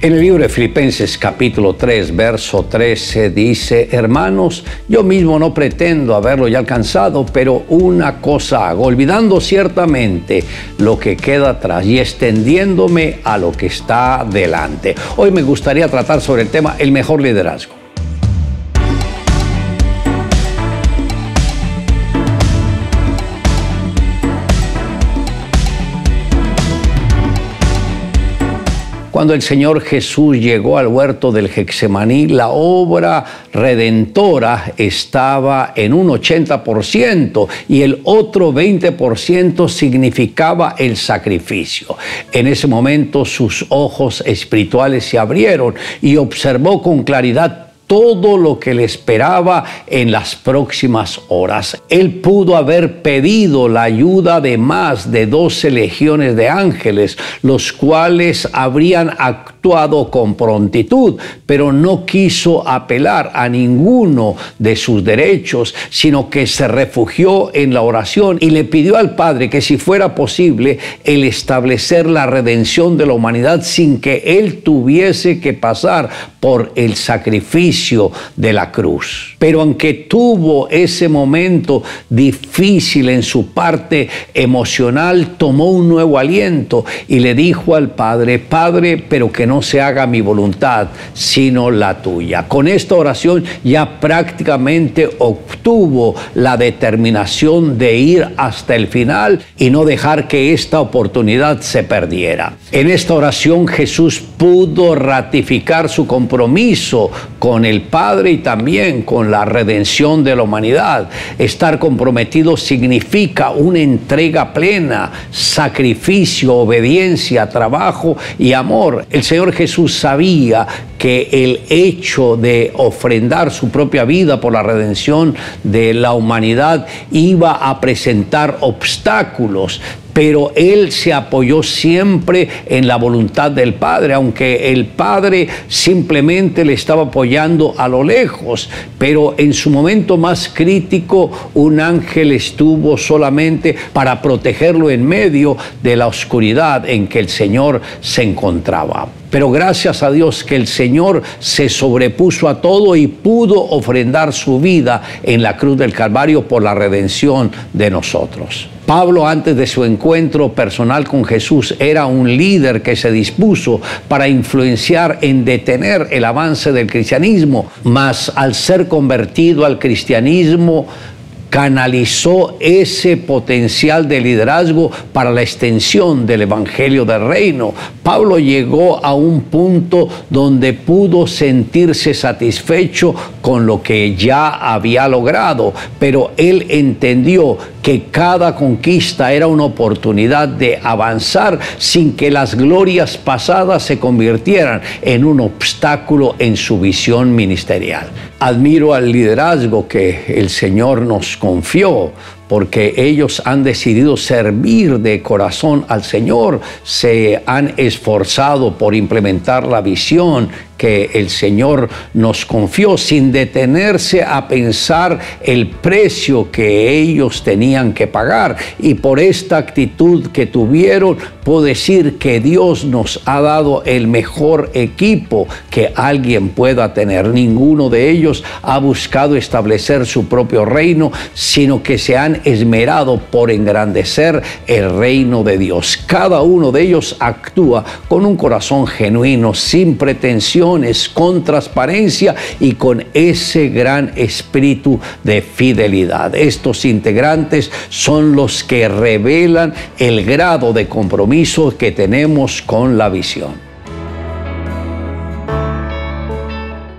En el libro de Filipenses capítulo 3, verso 13 dice, hermanos, yo mismo no pretendo haberlo ya alcanzado, pero una cosa hago, olvidando ciertamente lo que queda atrás y extendiéndome a lo que está delante. Hoy me gustaría tratar sobre el tema el mejor liderazgo. Cuando el Señor Jesús llegó al huerto del Hexemaní, la obra redentora estaba en un 80% y el otro 20% significaba el sacrificio. En ese momento sus ojos espirituales se abrieron y observó con claridad todo lo que le esperaba en las próximas horas. Él pudo haber pedido la ayuda de más de 12 legiones de ángeles, los cuales habrían actuado con prontitud, pero no quiso apelar a ninguno de sus derechos, sino que se refugió en la oración y le pidió al Padre que si fuera posible el establecer la redención de la humanidad sin que él tuviese que pasar por el sacrificio de la cruz. Pero aunque tuvo ese momento difícil en su parte emocional, tomó un nuevo aliento y le dijo al Padre, Padre, pero que no se haga mi voluntad, sino la tuya. Con esta oración ya prácticamente obtuvo la determinación de ir hasta el final y no dejar que esta oportunidad se perdiera. En esta oración Jesús pudo ratificar su compromiso con el Padre y también con la redención de la humanidad. Estar comprometido significa una entrega plena, sacrificio, obediencia, trabajo y amor. El Jesús sabía que el hecho de ofrendar su propia vida por la redención de la humanidad iba a presentar obstáculos, pero él se apoyó siempre en la voluntad del Padre, aunque el Padre simplemente le estaba apoyando a lo lejos, pero en su momento más crítico un ángel estuvo solamente para protegerlo en medio de la oscuridad en que el Señor se encontraba. Pero gracias a Dios que el Señor se sobrepuso a todo y pudo ofrendar su vida en la cruz del Calvario por la redención de nosotros. Pablo antes de su encuentro personal con Jesús era un líder que se dispuso para influenciar en detener el avance del cristianismo, mas al ser convertido al cristianismo canalizó ese potencial de liderazgo para la extensión del Evangelio del Reino. Pablo llegó a un punto donde pudo sentirse satisfecho con lo que ya había logrado, pero él entendió que cada conquista era una oportunidad de avanzar sin que las glorias pasadas se convirtieran en un obstáculo en su visión ministerial. Admiro al liderazgo que el Señor nos confió porque ellos han decidido servir de corazón al Señor, se han esforzado por implementar la visión que el Señor nos confió sin detenerse a pensar el precio que ellos tenían que pagar. Y por esta actitud que tuvieron, puedo decir que Dios nos ha dado el mejor equipo que alguien pueda tener. Ninguno de ellos ha buscado establecer su propio reino, sino que se esmerado por engrandecer el reino de Dios. Cada uno de ellos actúa con un corazón genuino, sin pretensiones, con transparencia y con ese gran espíritu de fidelidad. Estos integrantes son los que revelan el grado de compromiso que tenemos con la visión.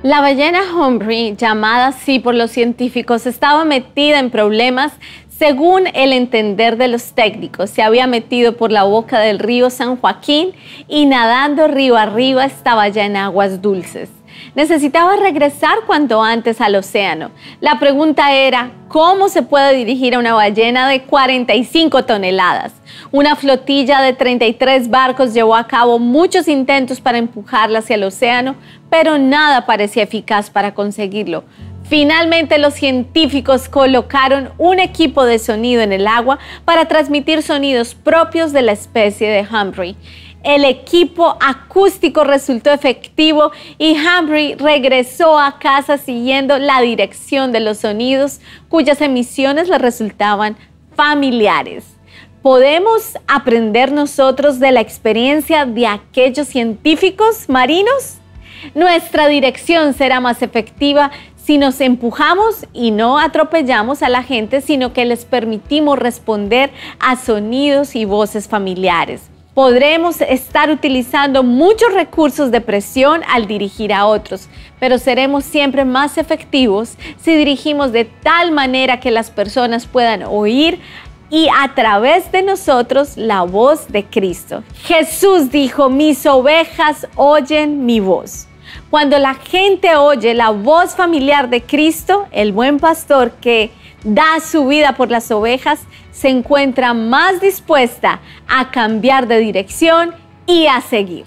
La ballena Humphrey, llamada así por los científicos, estaba metida en problemas según el entender de los técnicos, se había metido por la boca del río San Joaquín y nadando río arriba estaba ya en aguas dulces. Necesitaba regresar cuanto antes al océano. La pregunta era, ¿cómo se puede dirigir a una ballena de 45 toneladas? Una flotilla de 33 barcos llevó a cabo muchos intentos para empujarla hacia el océano, pero nada parecía eficaz para conseguirlo. Finalmente los científicos colocaron un equipo de sonido en el agua para transmitir sonidos propios de la especie de Humphrey. el equipo acústico resultó efectivo y Humphrey regresó a casa siguiendo la dirección de los sonidos cuyas emisiones le resultaban familiares. ¿Podemos aprender nosotros de la experiencia de aquellos científicos marinos? Nuestra dirección será más efectiva si nos empujamos y no atropellamos a la gente, sino que les permitimos responder a sonidos y voces familiares. Podremos estar utilizando muchos recursos de presión al dirigir a otros, pero seremos siempre más efectivos si dirigimos de tal manera que las personas puedan oír y a través de nosotros la voz de Cristo. Jesús dijo, mis ovejas oyen mi voz. Cuando la gente oye la voz familiar de Cristo, el buen pastor que da su vida por las ovejas, se encuentra más dispuesta a cambiar de dirección y a seguir.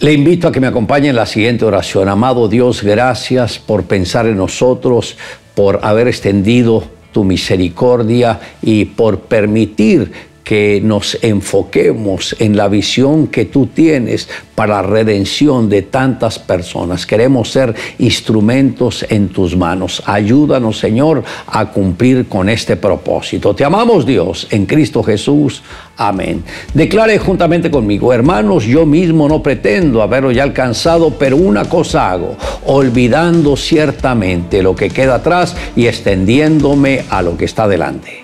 Le invito a que me acompañe en la siguiente oración. Amado Dios, gracias por pensar en nosotros, por haber extendido tu misericordia y por permitir que nos enfoquemos en la visión que tú tienes para la redención de tantas personas. Queremos ser instrumentos en tus manos. Ayúdanos, Señor, a cumplir con este propósito. Te amamos, Dios, en Cristo Jesús. Amén. Declare juntamente conmigo, hermanos, yo mismo no pretendo haberlo ya alcanzado, pero una cosa hago, olvidando ciertamente lo que queda atrás y extendiéndome a lo que está delante